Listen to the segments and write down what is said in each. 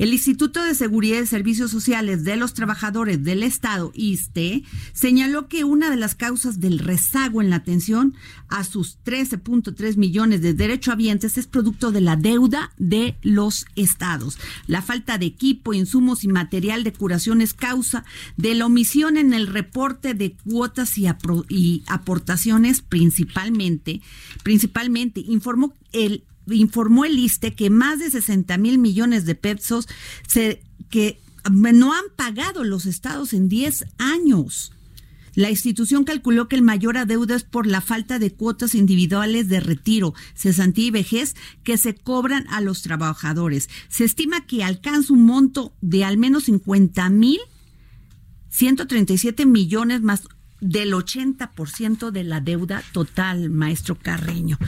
El Instituto de Seguridad y Servicios Sociales de los Trabajadores del Estado, ISTE, señaló que una de las causas del rezago en la atención a sus 13.3 millones de derechohabientes es producto de la deuda de los estados. La falta de equipo, insumos y material de curación es causa de la omisión en el reporte de cuotas y, aportaciones principalmente, principalmente informó el informó el ISTE que más de 60 mil millones de pesos se, que no han pagado los estados en 10 años. La institución calculó que el mayor adeudo es por la falta de cuotas individuales de retiro, cesantía y vejez que se cobran a los trabajadores. Se estima que alcanza un monto de al menos 50 mil 137 millones más del 80% de la deuda total, maestro Carreño.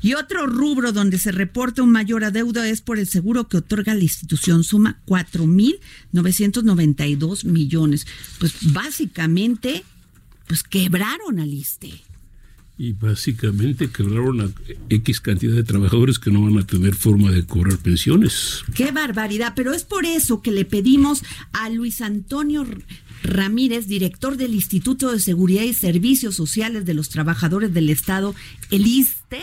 Y otro rubro donde se reporta un mayor adeudo es por el seguro que otorga la institución, suma 4.992 millones. Pues básicamente, pues quebraron al ISTE. Y básicamente quebraron a X cantidad de trabajadores que no van a tener forma de cobrar pensiones. Qué barbaridad, pero es por eso que le pedimos a Luis Antonio Ramírez, director del Instituto de Seguridad y Servicios Sociales de los Trabajadores del Estado, el ISTE,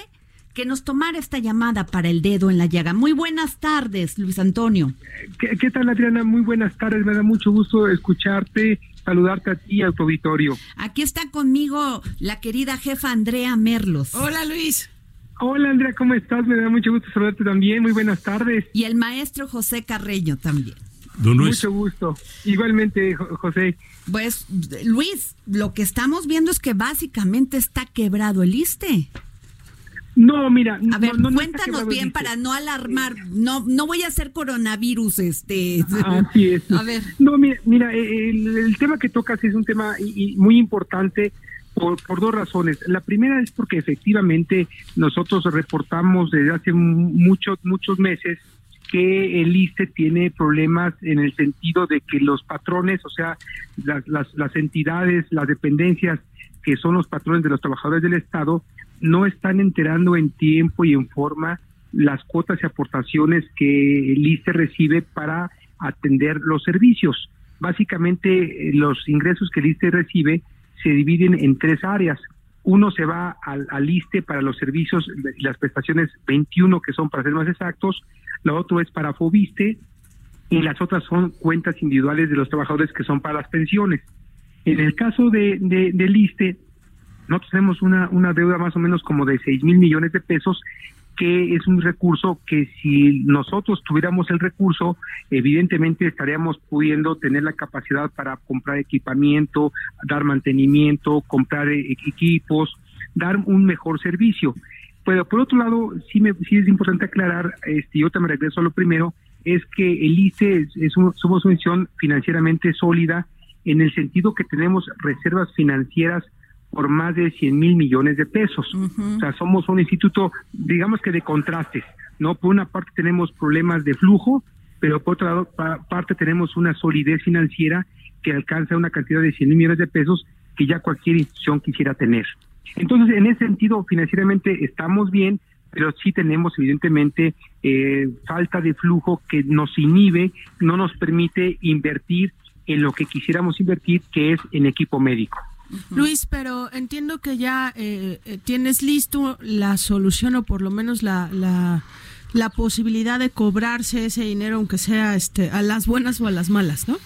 que nos tomara esta llamada para el dedo en la llaga. Muy buenas tardes, Luis Antonio. ¿Qué, tal, Adriana? Muy buenas tardes. Me da mucho gusto escucharte, saludarte a ti y a tu auditorio. Aquí está conmigo la querida jefa Andrea Merlos. Hola, Luis. Hola, Andrea, ¿cómo estás? Me da mucho gusto saludarte también. Muy buenas tardes. Y el maestro José Carreño también. Mucho gusto. Igualmente, José. Pues, Luis, lo que estamos viendo es que básicamente está quebrado el ISTE. No, mira, a ver, cuéntanos bien para no alarmar. No, no voy a hacer coronavirus, este. Así es. A ver. No, mira, mira el, tema que tocas es un tema muy importante por, por, dos razones. La primera es porque efectivamente nosotros reportamos desde hace muchos muchos meses que el ISTE tiene problemas en el sentido de que los patrones, o sea, las, entidades, las dependencias que son los patrones de los trabajadores del Estado, no están enterando en tiempo y en forma las cuotas y aportaciones que el ISTE recibe para atender los servicios. Básicamente, los ingresos que el ISTE recibe se dividen en tres áreas. Uno se va al, al ISTE para los servicios, las prestaciones 21, que son para ser más exactos, la otra es para Fobiste y las otras son cuentas individuales de los trabajadores que son para las pensiones. En el caso de, de, del ISTE, nosotros tenemos una, una deuda más o menos como de 6 mil millones de pesos, que es un recurso que si nosotros tuviéramos el recurso, evidentemente estaríamos pudiendo tener la capacidad para comprar equipamiento, dar mantenimiento, comprar e, equipos, dar un mejor servicio. Pero por otro lado, sí, me, sí es importante aclarar, este, yo me regreso a lo primero, es que el ICE es, somos una institución financieramente sólida en el sentido que tenemos reservas financieras por más de 100 mil millones de pesos. O sea, somos un instituto, digamos que de contrastes, ¿no? Por una parte tenemos problemas de flujo, pero por otra parte tenemos una solidez financiera que alcanza una cantidad de 100 mil millones de pesos que ya cualquier institución quisiera tener. Entonces, en ese sentido, financieramente estamos bien, pero sí tenemos evidentemente eh, falta de flujo que nos inhibe, no nos permite invertir en lo que quisiéramos invertir, que es en equipo médico. Luis, pero entiendo que ya eh, eh, tienes listo la solución o por lo menos la, la, la posibilidad de cobrarse ese dinero, aunque sea este, a las buenas o a las malas, ¿no?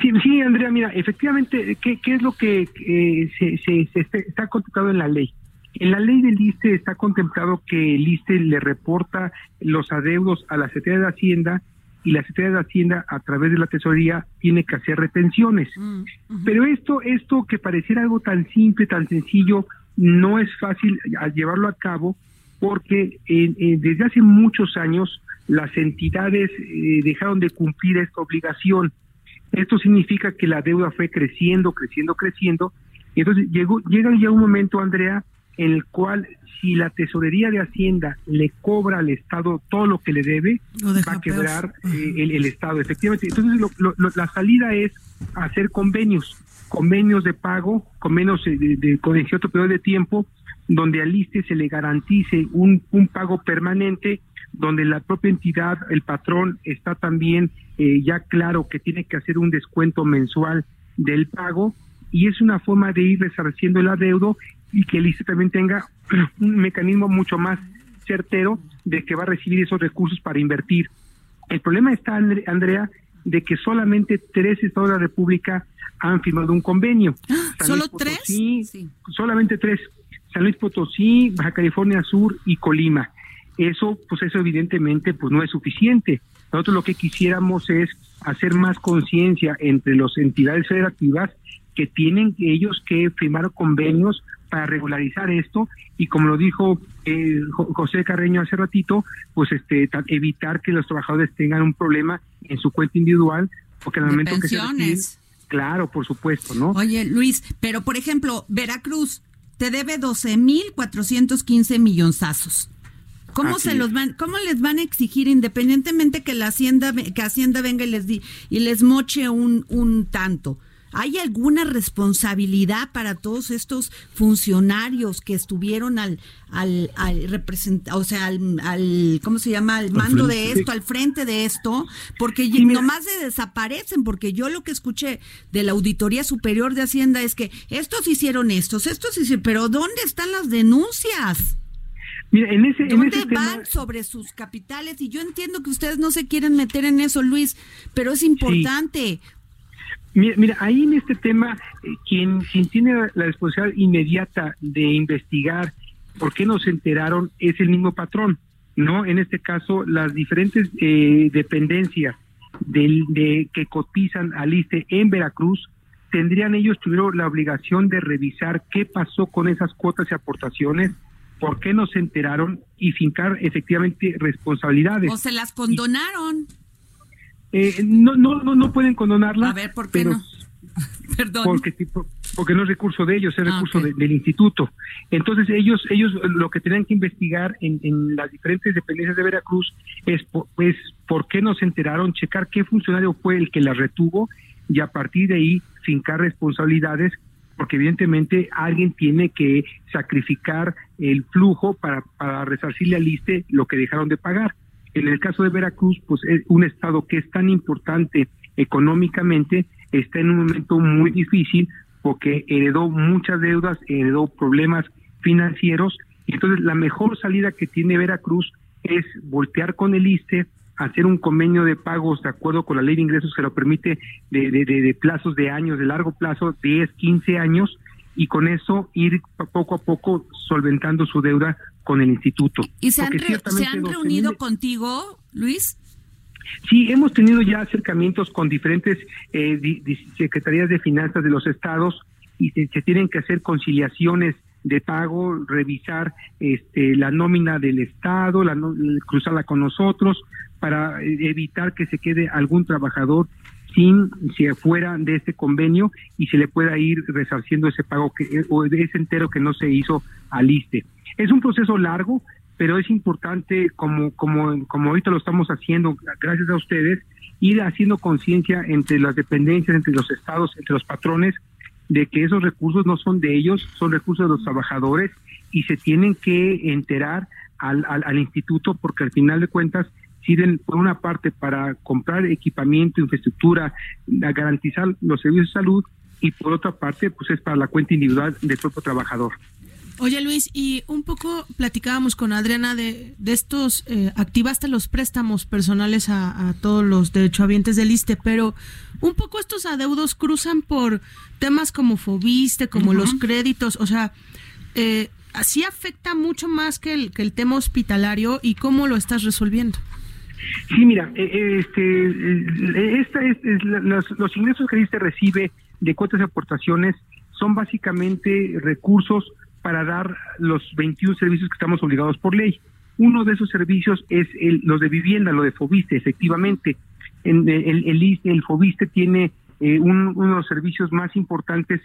Sí, sí, Andrea, mira, efectivamente, ¿qué, qué es lo que eh, se, se, está contemplado en la ley? En la ley del ISTE está contemplado que el ISTE le reporta los adeudos a la Secretaría de Hacienda y la Secretaría de Hacienda a través de la tesorería tiene que hacer retenciones. Mm, Pero esto, esto que pareciera algo tan simple, tan sencillo, no es fácil llevarlo a cabo porque desde hace muchos años las entidades eh, dejaron de cumplir esta obligación. Esto significa que la deuda fue creciendo, creciendo, creciendo. Y entonces llegó, llega ya un momento, Andrea, el cual si la tesorería de Hacienda le cobra al Estado todo lo que le debe, va a quebrar eh, el, Estado, efectivamente. Entonces la salida es hacer convenios, convenios de pago, convenios de, de, de, con cierto periodo de tiempo, donde al ISTE se le garantice un, un pago permanente donde la propia entidad, el patrón, está también eh, ya claro que tiene que hacer un descuento mensual del pago y es una forma de ir resarciendo el adeudo y que el ICE también tenga un mecanismo mucho más certero de que va a recibir esos recursos para invertir. El problema está, Andrea, de que solamente tres estados de la República han firmado un convenio. Ah, ¿Solo tres? Sí. Solamente tres. San Luis Potosí, Baja California Sur y Colima eso pues eso evidentemente pues no es suficiente. Nosotros lo que quisiéramos es hacer más conciencia entre las entidades federativas que tienen ellos que firmar convenios para regularizar esto y como lo dijo eh, José Carreño hace ratito, pues este evitar que los trabajadores tengan un problema en su cuenta individual porque el momento que se claro, por supuesto, ¿no? Oye, Luis, pero por ejemplo, Veracruz te debe 12.415 millonzazos. ¿Cómo se los van, cómo les van a exigir independientemente que la hacienda que hacienda venga y les di, y les moche un un tanto? ¿Hay alguna responsabilidad para todos estos funcionarios que estuvieron al al, al representar, o sea, al, ¿cómo se llama? Al mando de esto, al frente de esto, porque nomás se desaparecen, porque yo lo que escuché de la Auditoría Superior de Hacienda es que estos hicieron estos, estos hicieron, pero ¿dónde están las denuncias? Mira, en ese, ¿Dónde van sobre sus capitales? Y yo entiendo que ustedes no se quieren meter en eso, Luis, pero es importante. Mira, ahí en este tema, eh, quien, quien tiene la responsabilidad inmediata de investigar por qué no se enteraron es el mismo patrón, ¿no? En este caso, las diferentes eh, dependencias del, de que cotizan al ISTE en Veracruz, tendrían ellos, tuvieron la obligación de revisar qué pasó con esas cuotas y aportaciones, por qué no se enteraron y fincar efectivamente responsabilidades. O se las condonaron. Eh, no, no, no, no pueden condonarla. A ver, ¿por qué no? Perdón. Porque, porque no es recurso de ellos, es ah, recurso del instituto. Entonces ellos, ellos lo que tenían que investigar en, en las diferentes dependencias de Veracruz es pues por qué no se enteraron, checar qué funcionario fue el que la retuvo y a partir de ahí fincar responsabilidades porque evidentemente alguien tiene que sacrificar el flujo para, para resarcirle al ISTE lo que dejaron de pagar. En el caso de Veracruz, pues es un estado que es tan importante económicamente, está en un momento muy difícil porque heredó muchas deudas, heredó problemas financieros, entonces la mejor salida que tiene Veracruz es voltear con el ISTE, hacer un convenio de pagos de acuerdo con la ley de ingresos que lo permite de, de, de, plazos de años, de largo plazo, 10, 15 años, y con eso ir poco a poco solventando su deuda con el instituto. ¿Y se han, ¿se han reunido contigo, Luis? Sí, hemos tenido ya acercamientos con diferentes eh, secretarías de finanzas de los estados y se, se tienen que hacer conciliaciones de pago, revisar este, la nómina del Estado, la, cruzarla con nosotros, para evitar que se quede algún trabajador sin si fuera de este convenio y se le pueda ir resarciendo ese pago que o ese entero que no se hizo al ISTE. Es un proceso largo, pero es importante como como como ahorita lo estamos haciendo gracias a ustedes ir haciendo conciencia entre las dependencias, entre los estados, entre los patrones de que esos recursos no son de ellos, son recursos de los trabajadores y se tienen que enterar al, al instituto porque al final de cuentas sirven por una parte para comprar equipamiento, infraestructura, a garantizar los servicios de salud y por otra parte pues es para la cuenta individual del propio trabajador. Oye Luis, y un poco platicábamos con Adriana de, de estos, eh, activaste los préstamos personales a, todos los derechohabientes del ISTE, pero un poco estos adeudos cruzan por temas como Fobiste, como los créditos, o sea, eh, así afecta mucho más que el, que el tema hospitalario y cómo lo estás resolviendo. Sí, mira, eh, eh, este, eh, esta es, los, ingresos que este recibe de cuotas y aportaciones son básicamente recursos para dar los 21 servicios que estamos obligados por ley. Uno de esos servicios es el, los de vivienda, lo de Fobiste, efectivamente. En, el, el, el Fobiste tiene eh, uno de los servicios más importantes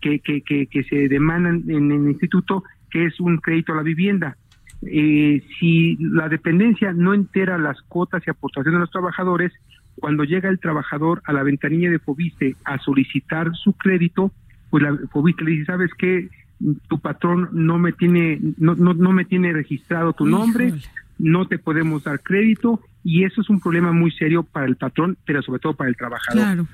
que, que, que, se demandan en el instituto, que es un crédito a la vivienda. Eh, si la dependencia no entera las cuotas y aportaciones de los trabajadores, cuando llega el trabajador a la ventanilla de Fobiste a solicitar su crédito, pues la Fobiste le dice, ¿sabes qué? Tu patrón no me tiene no, no, no me tiene registrado tu nombre, no te podemos dar crédito y eso es un problema muy serio para el patrón, pero sobre todo para el trabajador.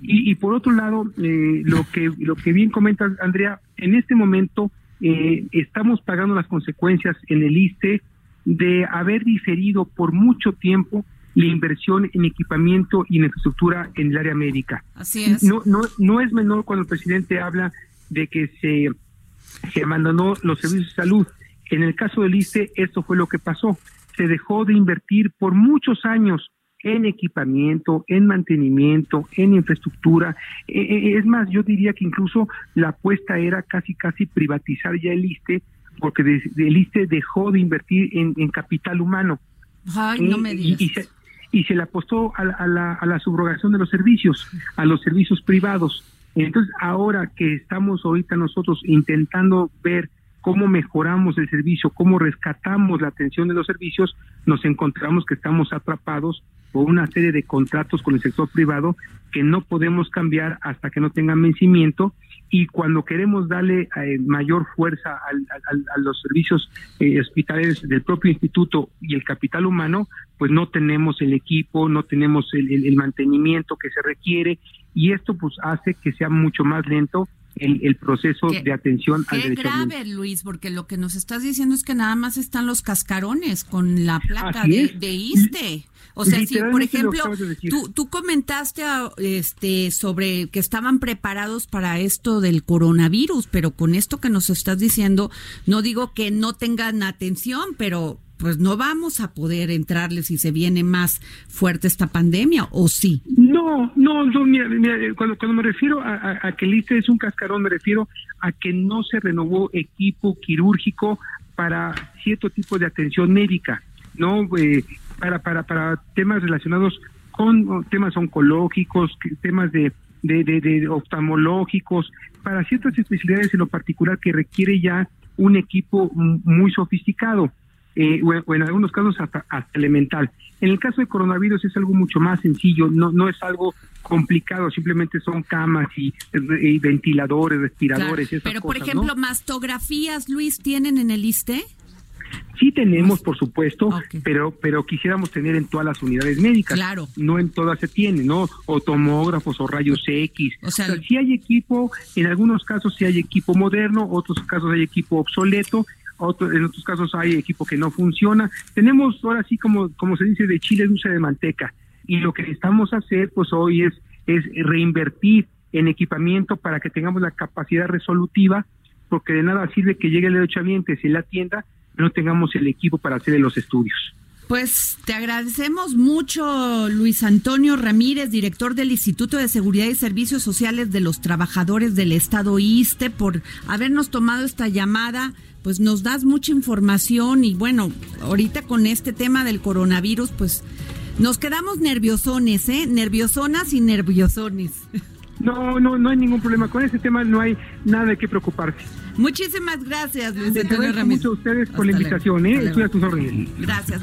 Y, y, por otro lado, eh, lo que lo que bien comenta Andrea, en este momento eh, estamos pagando las consecuencias en el ISTE de haber diferido por mucho tiempo la inversión en equipamiento y en infraestructura en el área médica. Así es. No, no, no es menor cuando el presidente habla de que se, se abandonó los servicios de salud. En el caso del ISTE, esto fue lo que pasó. Se dejó de invertir por muchos años en equipamiento, en mantenimiento, en infraestructura. Eh, eh, es más, yo diría que incluso la apuesta era casi, casi privatizar ya el ISTE, porque el ISTE dejó de invertir en, capital humano. Ay, no me digas. Y, se, y, se, le apostó a la, a la subrogación de los servicios, a los servicios privados. Entonces, ahora que estamos ahorita nosotros intentando ver cómo mejoramos el servicio, cómo rescatamos la atención de los servicios, nos encontramos que estamos atrapados por una serie de contratos con el sector privado que no podemos cambiar hasta que no tengan vencimiento. Y cuando queremos darle eh, mayor fuerza a los servicios eh, hospitalarios del propio instituto y el capital humano, pues no tenemos el equipo, no tenemos el mantenimiento que se requiere. Y esto pues hace que sea mucho más lento el, proceso de atención al derecho grave, Luis, porque lo que nos estás diciendo es que nada más están los cascarones con la placa de, de, ISTE. O sea, si por ejemplo, tú, tú comentaste ah, este sobre que estaban preparados para esto del coronavirus, pero con esto que nos estás diciendo, no digo que no tengan atención, pero pues no vamos a poder entrarle si se viene más fuerte esta pandemia, ¿o sí? No, no, no mira, cuando, cuando me refiero a, que el ISTE es un cascarón, me refiero a que no se renovó equipo quirúrgico para cierto tipo de atención médica, ¿no? Eh, para, para, para temas relacionados con temas oncológicos, temas de, de, de oftalmológicos, para ciertas especialidades en lo particular que requiere ya un equipo muy sofisticado eh, o, en algunos casos hasta, elemental. En el caso de coronavirus es algo mucho más sencillo, no, no es algo complicado, simplemente son camas y, ventiladores, respiradores. Pero, por ejemplo, mastografías, Luis, ¿tienen en el ISTE? Sí tenemos, por supuesto, pero pero quisiéramos tener en todas las unidades médicas. Claro. No en todas se tiene, ¿no? O tomógrafos o rayos X. O sea, sí hay equipo, en algunos casos sí hay equipo moderno, otros casos hay equipo obsoleto en otros casos hay equipo que no funciona. Tenemos ahora sí, como, como se dice, de chile dulce de manteca. Y lo que necesitamos hacer, pues hoy es, es reinvertir en equipamiento para que tengamos la capacidad resolutiva, porque de nada sirve que llegue el derechohabiente si la tienda no tengamos el equipo para hacer los estudios. Pues te agradecemos mucho, Luis Antonio Ramírez, director del Instituto de Seguridad y Servicios Sociales de los Trabajadores del Estado ISTE, por habernos tomado esta llamada pues nos das mucha información y bueno, ahorita con este tema del coronavirus, pues nos quedamos nerviosones, ¿eh? Nerviosonas y nerviosones. No, no, no hay ningún problema. Con ese tema no hay nada de qué preocuparse. Muchísimas gracias, Luis Antonio Ramírez. mucho a ustedes por la invitación, ¿eh? Estoy a tus órdenes. Gracias.